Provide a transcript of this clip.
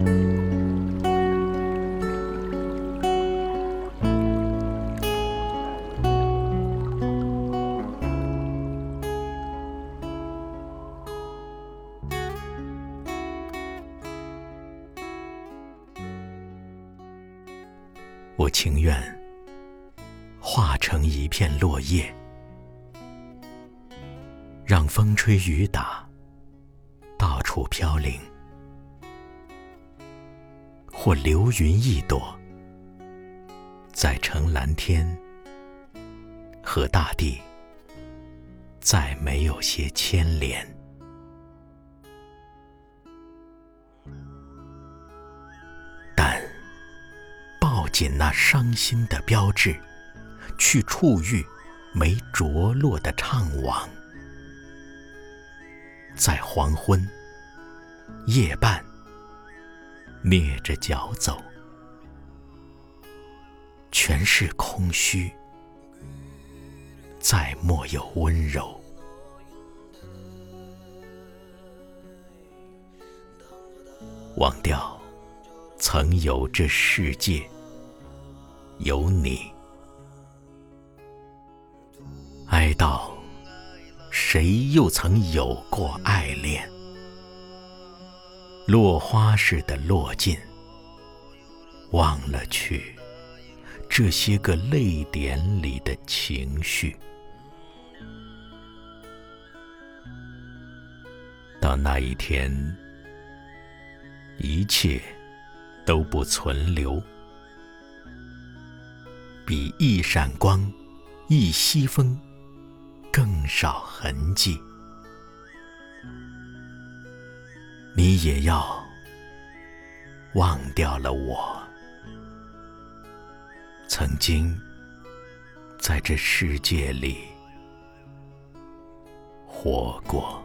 我情愿化成一片落叶，让风吹雨打，到处飘零；或流云一朵，在成蓝天，和大地再没有些牵连。但抱紧那伤心的标志，去触遇没着落的怅惘。在黄昏、夜半，蹑着脚走，全是空虚，再莫有温柔。忘掉曾有这世界。有你，哀悼，谁又曾有过爱恋？落花似的落尽，忘了去这些个泪点里的情绪。到那一天，一切都不存留。比一闪光，一息风，更少痕迹。你也要忘掉了我，曾经在这世界里活过。